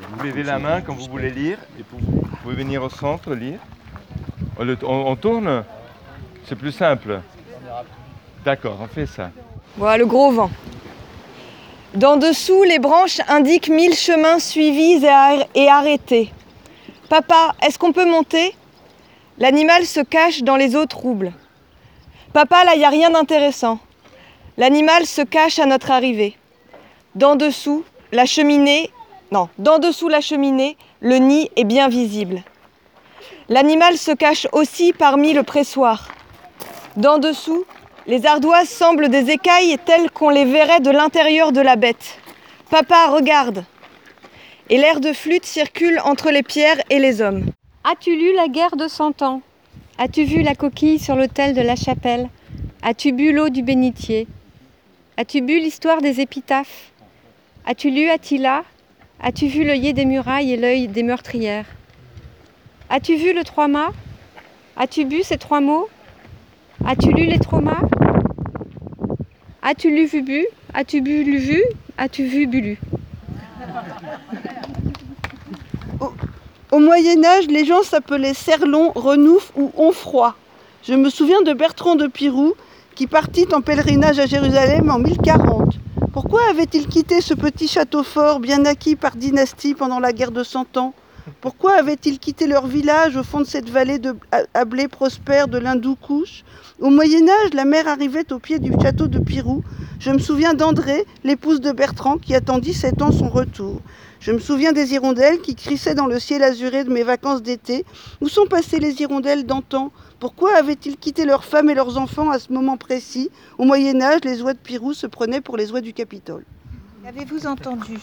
Vous levez la main quand vous voulez lire et vous pouvez venir au centre lire. On, le- on- on tourne C'est plus simple. D'accord, on fait ça. Voilà le gros vent. D'en dessous, les branches indiquent mille chemins suivis et, ar- et arrêtés. Papa, est-ce qu'on peut monter? L'animal se cache dans les eaux troubles. Papa, là, il n'y a rien d'intéressant. L'animal se cache à notre arrivée. D'en dessous, la cheminée. Non, d'en dessous la cheminée, le nid est bien visible. L'animal se cache aussi parmi le pressoir. D'en dessous, les ardoises semblent des écailles telles qu'on les verrait de l'intérieur de la bête. Papa, regarde. Et l'air de flûte circule entre les pierres et les hommes. As-tu lu la guerre de Cent Ans? As-tu vu la coquille sur l'autel de la chapelle? As-tu bu l'eau du bénitier? As-tu bu l'histoire des épitaphes? As-tu lu Attila? As-tu vu l'œillet des murailles et l'œil des meurtrières? As-tu vu le trois mâts? As-tu bu ces trois mots? As-tu lu les traumas? As-tu lu vu bu As-tu bu lu As-tu vu bu lu Au Moyen Âge, les gens s'appelaient Serlon, Renouf ou Onfroy. Je me souviens de Bertrand de Pirou qui partit en pèlerinage à Jérusalem en 1040. Pourquoi avait-il quitté ce petit château fort bien acquis par dynastie pendant la guerre de Cent Ans? Pourquoi avait-il quitté leur village au fond de cette vallée de à- blé prospère de l'Hindoukouche Au Moyen Âge, la mer arrivait au pied du château de Pirou. Je me souviens d'André, l'épouse de Bertrand, qui attendit sept ans son retour. Je me souviens des hirondelles qui crissaient dans le ciel azuré de mes vacances d'été. Où sont passées les hirondelles d'antan? Pourquoi avaient-ils quitté leurs femmes et leurs enfants à ce moment précis? Au Moyen Âge, les oies de Pirou se prenaient pour les oies du Capitole. Avez-vous entendu?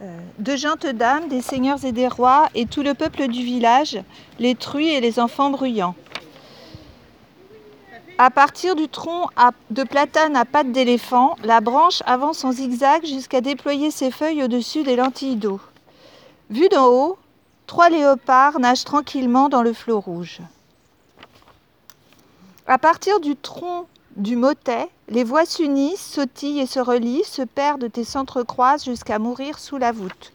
Euh, De gentes dames, des seigneurs et des rois, et tout le peuple du village, les truies et les enfants bruyants. À partir du tronc de platane à pattes d'éléphant, la branche avance en zigzag jusqu'à déployer ses feuilles au-dessus des lentilles d'eau. Vu d'en haut, trois léopards nagent tranquillement dans le flot rouge. À partir du tronc du motet, les voix s'unissent, sautillent et se relient, se perdent et s'entrecroisent jusqu'à mourir sous la voûte.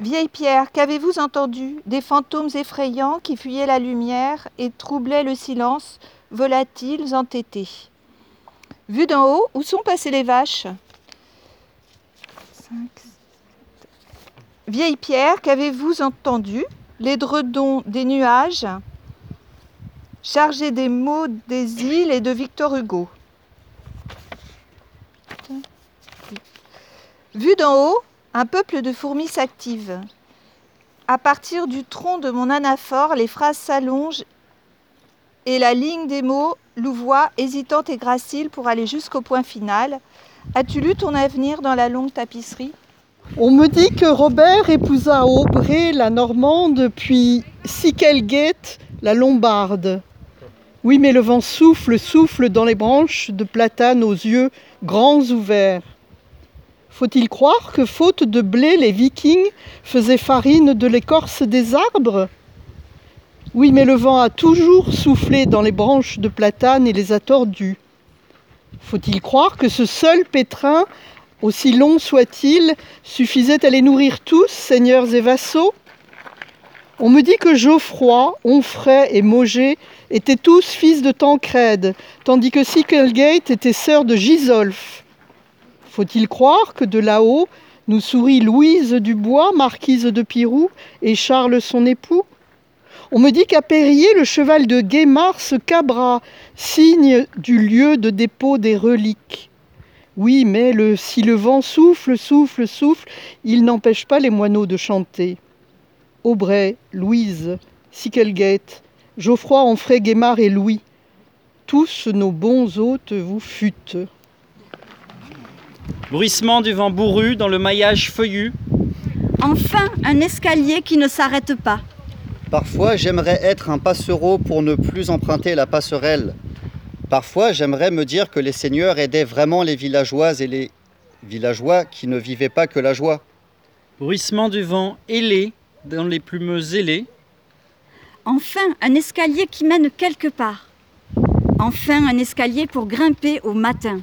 Vieille pierre, qu'avez-vous entendu Des fantômes effrayants qui fuyaient la lumière et troublaient le silence, volatiles, entêtés? Vu d'en haut, où sont passées les vaches? Vieille pierre, qu'avez-vous entendu L'édredon des nuages, chargé des mots des îles et de Victor Hugo. Vu d'en haut, un peuple de fourmis s'active. À partir du tronc de mon anaphore, les phrases s'allongent et la ligne des mots louvoie, hésitante et gracile pour aller jusqu'au point final. As-tu lu ton avenir dans la longue tapisserie? On me dit que Robert épousa Aubrey la Normande, puis Sikelgate la Lombarde. Oui, mais le vent souffle, souffle dans les branches de platane aux yeux grands ouverts. Faut-il croire que, faute de blé, les vikings faisaient farine de l'écorce des arbres? Oui, mais le vent a toujours soufflé dans les branches de platane et les a tordues. Faut-il croire que ce seul pétrin aussi long soit-il, suffisait à les nourrir tous, seigneurs et vassaux? On me dit que Geoffroy, Onfray et Mogé étaient tous fils de Tancrède, tandis que Sikelgate était sœur de Gisolphe. Faut-il croire que de là-haut nous sourit Louise Dubois, marquise de Pirou, et Charles son époux? On me dit qu'à Périer, le cheval de Guémar se cabra, signe du lieu de dépôt des reliques. Oui, mais le, si le vent souffle, souffle, souffle, il n'empêche pas les moineaux de chanter. Aubray, Louise, Sikelgate, Geoffroy, Onfray, Guémard et Louis, tous nos bons hôtes vous fûtes. Bruissement du vent bourru dans le maillage feuillu. Enfin, un escalier qui ne s'arrête pas. Parfois, j'aimerais être un passereau pour ne plus emprunter la passerelle. Parfois, j'aimerais me dire que les seigneurs aidaient vraiment les villageoises et les villageois qui ne vivaient pas que la joie. Bruissement du vent ailé dans les plumeux ailés. Enfin, un escalier qui mène quelque part. Enfin, un escalier pour grimper au matin.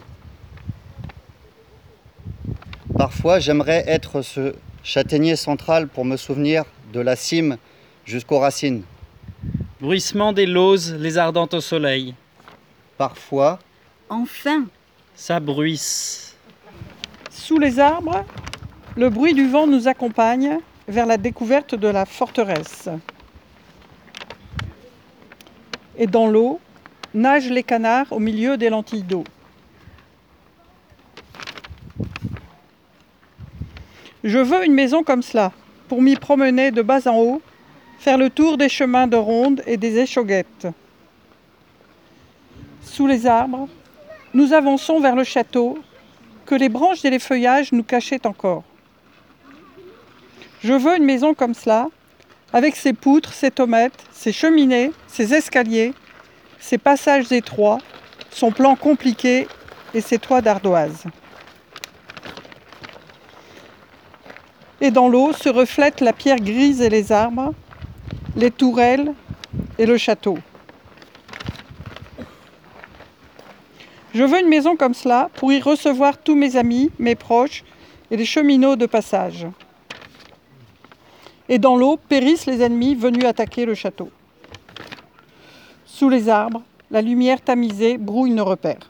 Parfois, j'aimerais être ce châtaignier central pour me souvenir de la cime jusqu'aux racines. Bruissement des lauses, les ardentes au soleil. Parfois, Enfin, Ça bruisse. Sous les arbres, le bruit du vent nous accompagne vers la découverte de la forteresse. Et dans l'eau, nagent les canards au milieu des lentilles d'eau. Je veux une maison comme cela, pour m'y promener de bas en haut, faire le tour des chemins de ronde et des échauguettes. Sous les arbres, nous avançons vers le château que les branches et les feuillages nous cachaient encore. Je veux une maison comme cela, avec ses poutres, ses tomates, ses cheminées, ses escaliers, ses passages étroits, son plan compliqué et ses toits d'ardoise. Et dans l'eau se reflètent la pierre grise et les arbres, les tourelles et le château. Je veux une maison comme cela pour y recevoir tous mes amis, mes proches et les cheminots de passage. Et dans l'eau périssent les ennemis venus attaquer le château. Sous les arbres, la lumière tamisée brouille nos repères.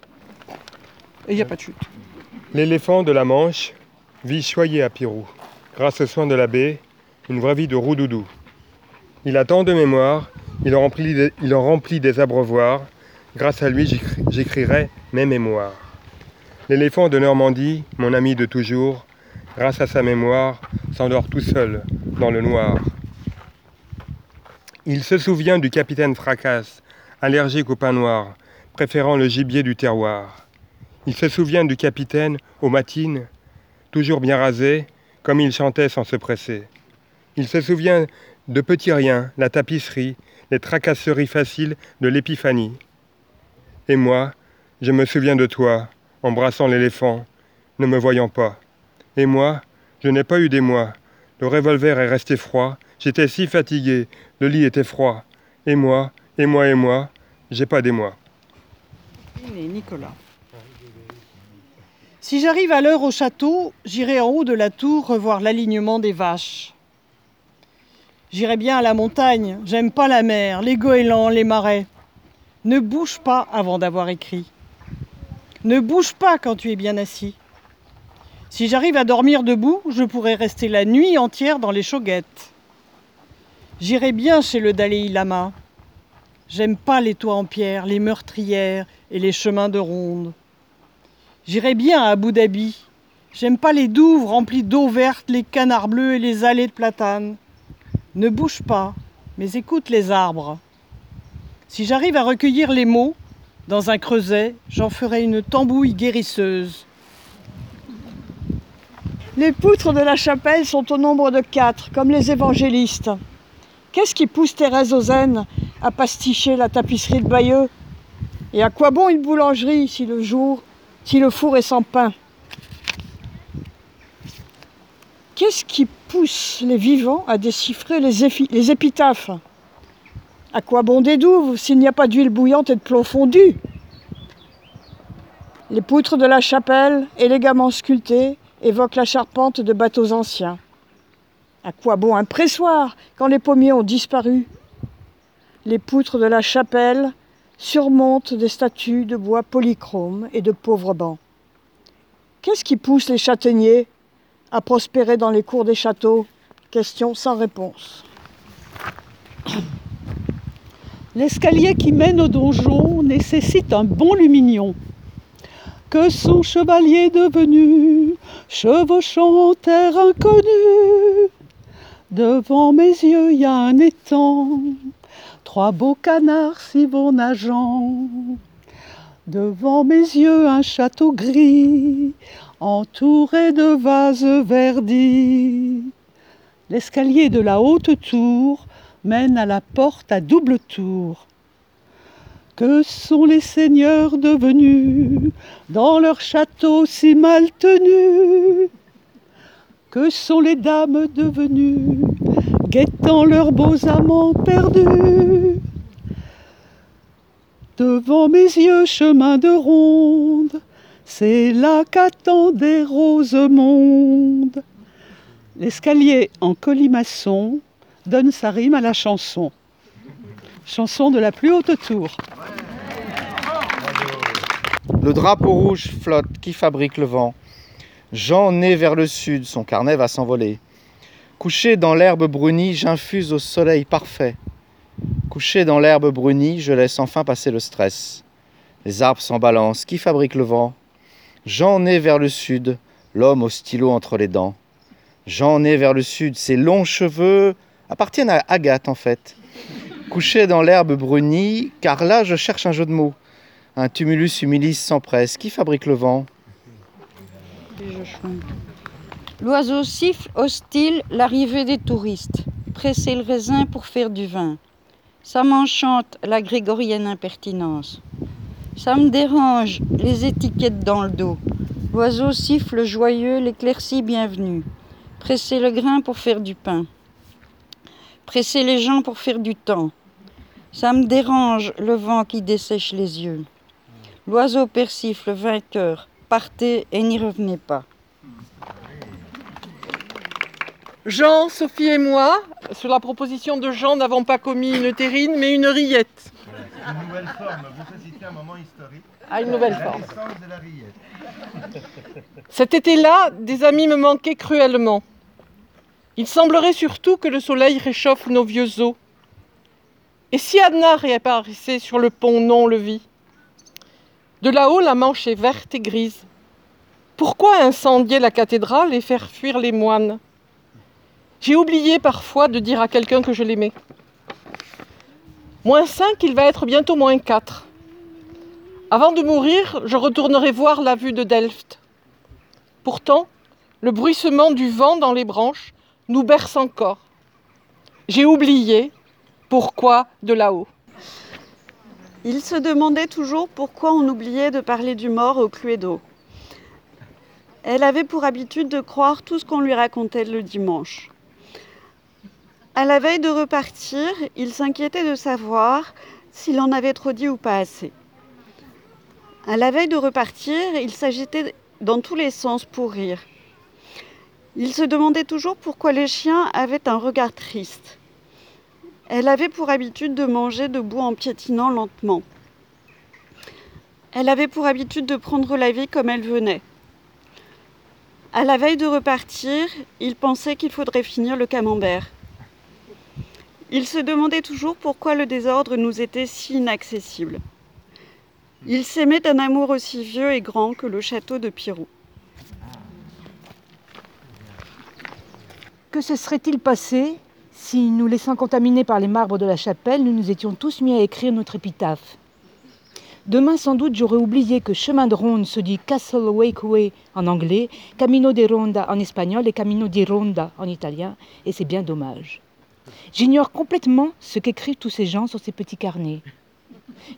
Et il n'y a pas de chute. L'éléphant de la Manche vit choyé à Pirou. Grâce aux soins de l'abbé, une vraie vie de roudoudou. Il a tant de mémoire, il en remplit des, abreuvoirs. Grâce à lui, j'écri- j'écrirai mes mémoires. L'éléphant de Normandie, mon ami de toujours, grâce à sa mémoire, s'endort tout seul dans le noir. Il se souvient du capitaine Fracasse, allergique au pain noir, préférant le gibier du terroir. Il se souvient du capitaine aux matines, toujours bien rasé, comme il chantait sans se presser. Il se souvient de petits riens, la tapisserie, les tracasseries faciles de l'épiphanie. Et moi, je me souviens de toi, embrassant l'éléphant, ne me voyant pas. Et moi, je n'ai pas eu d'émoi. Le revolver est resté froid, j'étais si fatigué, le lit était froid. Et moi, et moi, et moi, j'ai pas. Et Nicolas. Si j'arrive à l'heure au château, j'irai en haut de la tour revoir l'alignement des vaches. J'irai bien à la montagne, j'aime pas la mer, les goélands, les marais. Ne bouge pas avant d'avoir écrit. Ne bouge pas quand tu es bien assis. Si j'arrive à dormir debout, je pourrai rester la nuit entière dans les chauguettes. J'irai bien chez le Dalai Lama. J'aime pas les toits en pierre, les meurtrières et les chemins de ronde. J'irai bien à Abu Dhabi. J'aime pas les douves remplies d'eau verte, les canards bleus et les allées de platane. Ne bouge pas, mais écoute les arbres. Si j'arrive à recueillir les mots, dans un creuset, j'en ferai une tambouille guérisseuse. Les poutres de la chapelle sont au nombre de quatre, comme les évangélistes. Qu'est-ce qui pousse Thérèse Ozen à pasticher la tapisserie de Bayeux? Et à quoi bon une boulangerie si le jour, si le four est sans pain. Qu'est-ce qui pousse les vivants à déchiffrer les, les épitaphes? À quoi bon des douves s'il n'y a pas d'huile bouillante et de plomb fondu? Les poutres de la chapelle, élégamment sculptées, évoquent la charpente de bateaux anciens. À quoi bon un pressoir quand les pommiers ont disparu? Les poutres de la chapelle surmontent des statues de bois polychrome et de pauvres bancs. Qu'est-ce qui pousse les châtaigniers à prospérer dans les cours des châteaux? Question sans réponse. L'escalier qui mène au donjon nécessite un bon lumignon. Que son chevalier devenu, chevauchant terre inconnue. Devant mes yeux, y a un étang, trois beaux canards s'y vont nageant. Devant mes yeux, un château gris, entouré de vases verdis. L'escalier de la haute tour mène à la porte à double tour. Que sont les seigneurs devenus dans leur château si mal tenu Que sont les dames devenues guettant leurs beaux amants perdus Devant mes yeux, chemin de ronde, C'est là qu'attendait Rosemonde. L'escalier en colimaçon donne sa rime à la chanson. Chanson de la plus haute tour. Le drapeau rouge flotte, qui fabrique le vent? Jean né vers le sud, son carnet va s'envoler. Couché dans l'herbe brunie, j'infuse au soleil parfait. Couché dans l'herbe brunie, je laisse enfin passer le stress. Les arbres s'en balancent, qui fabrique le vent? Jean né vers le sud, l'homme au stylo entre les dents. Jean né vers le sud, ses longs cheveux appartiennent à Agathe en fait. Couché dans l'herbe brunie, car là je cherche un jeu de mots. Un tumulus humilis s'empresse. Qui fabrique le vent? L'oiseau siffle hostile l'arrivée des touristes. Presser le raisin pour faire du vin. Ça m'enchante la grégorienne impertinence. Ça me dérange les étiquettes dans le dos. L'oiseau siffle joyeux l'éclaircie bienvenue. Presser le grain pour faire du pain. Presser les gens pour faire du temps. Ça me dérange le vent qui dessèche les yeux. L'oiseau persifle vainqueur. Partez et n'y revenez pas. Jean, Sophie et moi, sur la proposition de Jean, n'avons pas commis une terrine, mais une rillette. Une nouvelle forme, vous citez un moment historique. À une nouvelle La forme. naissance de la rillette. Cet été-là, des amis me manquaient cruellement. Il semblerait surtout que le soleil réchauffe nos vieux os. Et si Anna réapparaissait sur le pont non-levis? De là-haut, la Manche est verte et grise. Pourquoi incendier la cathédrale et faire fuir les moines? J'ai oublié parfois de dire à quelqu'un que je l'aimais. Moins 5, il va être bientôt moins 4. Avant de mourir, je retournerai voir la vue de Delft. Pourtant, le bruissement du vent dans les branches nous berce encore. J'ai oublié pourquoi de là-haut. Il se demandait toujours pourquoi on oubliait de parler du mort au Cluedo. Elle avait pour habitude de croire tout ce qu'on lui racontait le dimanche. À la veille de repartir, il s'inquiétait de savoir s'il en avait trop dit ou pas assez. À la veille de repartir, il s'agitait dans tous les sens pour rire. Il se demandait toujours pourquoi les chiens avaient un regard triste. Elle avait pour habitude de manger debout en piétinant lentement. Elle avait pour habitude de prendre la vie comme elle venait. À la veille de repartir, il pensait qu'il faudrait finir le camembert. Il se demandait toujours pourquoi le désordre nous était si inaccessible. Il s'aimait d'un amour aussi vieux et grand que le château de Pirou. Que se serait-il passé si, nous laissant contaminer par les marbres de la chapelle, nous nous étions tous mis à écrire notre épitaphe? Demain, sans doute, j'aurais oublié que chemin de ronde se dit Castle Wakeway en anglais, Camino de Ronda en espagnol et Camino di Ronda en italien, et c'est bien dommage. J'ignore complètement ce qu'écrivent tous ces gens sur ces petits carnets.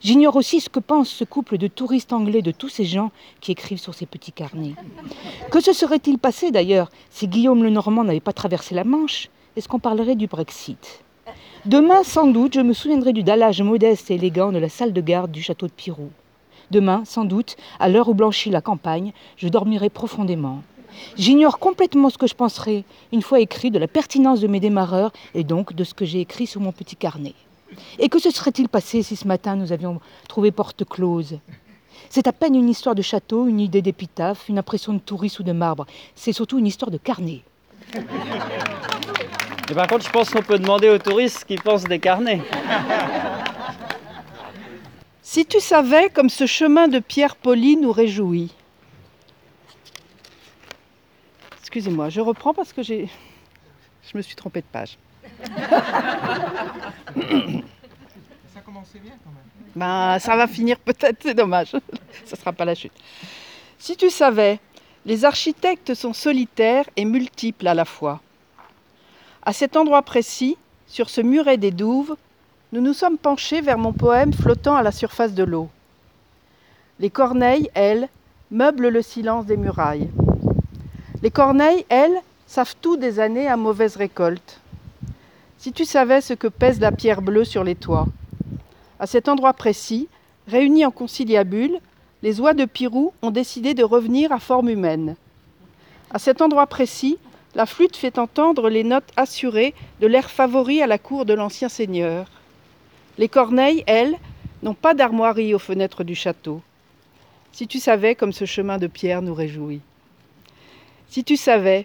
J'ignore aussi ce que pense ce couple de touristes anglais de tous ces gens qui écrivent sur ces petits carnets. Que se serait-il passé d'ailleurs si Guillaume le Normand n'avait pas traversé la Manche? Est-ce qu'on parlerait du Brexit? Demain, sans doute, je me souviendrai du dallage modeste et élégant de la salle de garde du château de Pirou. Demain, sans doute, à l'heure où blanchit la campagne, je dormirai profondément. J'ignore complètement ce que je penserai, une fois écrit, de la pertinence de mes démarreurs et donc de ce que j'ai écrit sur mon petit carnet. Et que se serait-il passé si ce matin nous avions trouvé porte close? C'est à peine une histoire de château, une idée d'épitaphe, une impression de touriste ou de marbre. C'est surtout une histoire de carnet. Et par contre, je pense qu'on peut demander aux touristes ce qu'ils pensent des carnets. Si tu savais comme ce chemin de pierre polie nous réjouit. Excusez-moi, je reprends parce que j'ai. Je me suis trompée de page. Ça commençait bien quand même. Ben, ça va finir peut-être, c'est dommage. Ça sera pas la chute. Si tu savais, les architectes sont solitaires et multiples à la fois. À cet endroit précis, sur ce muret des douves, nous nous sommes penchés vers mon poème flottant à la surface de l'eau. Les corneilles, elles, meublent le silence des murailles. Les corneilles, elles, savent tout des années à mauvaise récolte. Si tu savais ce que pèse la pierre bleue sur les toits. À cet endroit précis, réunis en conciliabule, les oies de Pirou ont décidé de revenir à forme humaine. À cet endroit précis, la flûte fait entendre les notes assurées de l'air favori à la cour de l'ancien seigneur. Les corneilles, elles, n'ont pas d'armoiries aux fenêtres du château. Si tu savais comme ce chemin de pierre nous réjouit. Si tu savais